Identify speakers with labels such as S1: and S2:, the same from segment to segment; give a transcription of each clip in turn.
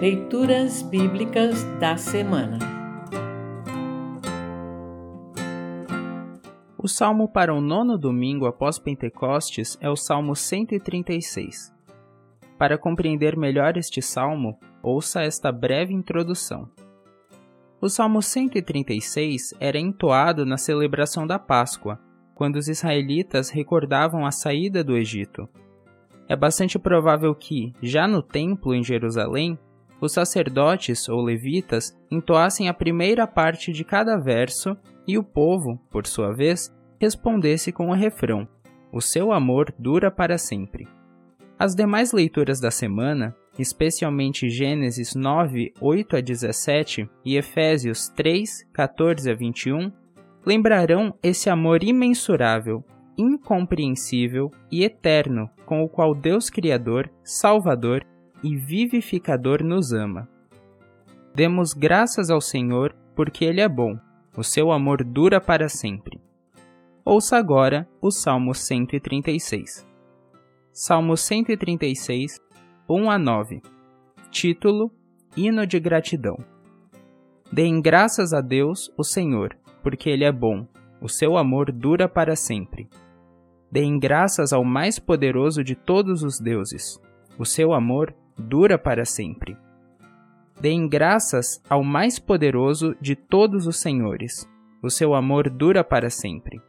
S1: Leituras Bíblicas da Semana
S2: O salmo para o nono domingo após Pentecostes é o Salmo 136. Para compreender melhor este salmo, ouça esta breve introdução. O Salmo 136 era entoado na celebração da Páscoa, quando os israelitas recordavam a saída do Egito. É bastante provável que, já no templo em Jerusalém, os sacerdotes ou levitas entoassem a primeira parte de cada verso e o povo, por sua vez, respondesse com o refrão: O seu amor dura para sempre. As demais leituras da semana, especialmente Gênesis 9, 8 a 17 e Efésios 3, 14 a 21, lembrarão esse amor imensurável, incompreensível e eterno com o qual Deus Criador, Salvador e vivificador nos ama. Demos graças ao Senhor, porque Ele é bom, o seu amor dura para sempre. Ouça agora o Salmo 136. Salmo 136, 1 a 9. Título: Hino de gratidão. Deem graças a Deus, o Senhor, porque Ele é bom, o seu amor dura para sempre. Deem graças ao mais poderoso de todos os deuses, o seu amor dura para sempre. Deem graças ao mais poderoso de todos os senhores. O seu amor dura para sempre.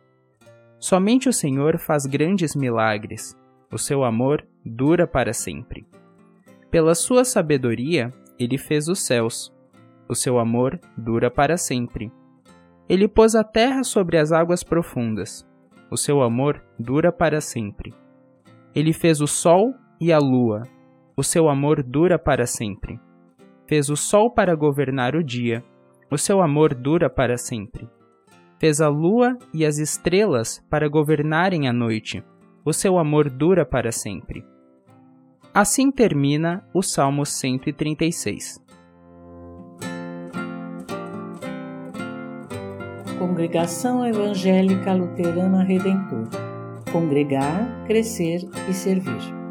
S2: Somente o Senhor faz grandes milagres. O seu amor dura para sempre. Pela sua sabedoria, ele fez os céus. O seu amor dura para sempre. Ele pôs a terra sobre as águas profundas. O seu amor dura para sempre. Ele fez o sol e a lua o seu amor dura para sempre. Fez o sol para governar o dia, o seu amor dura para sempre. Fez a lua e as estrelas para governarem a noite, o seu amor dura para sempre. Assim termina o Salmo 136.
S1: Congregação Evangélica Luterana Redentor Congregar, Crescer e Servir.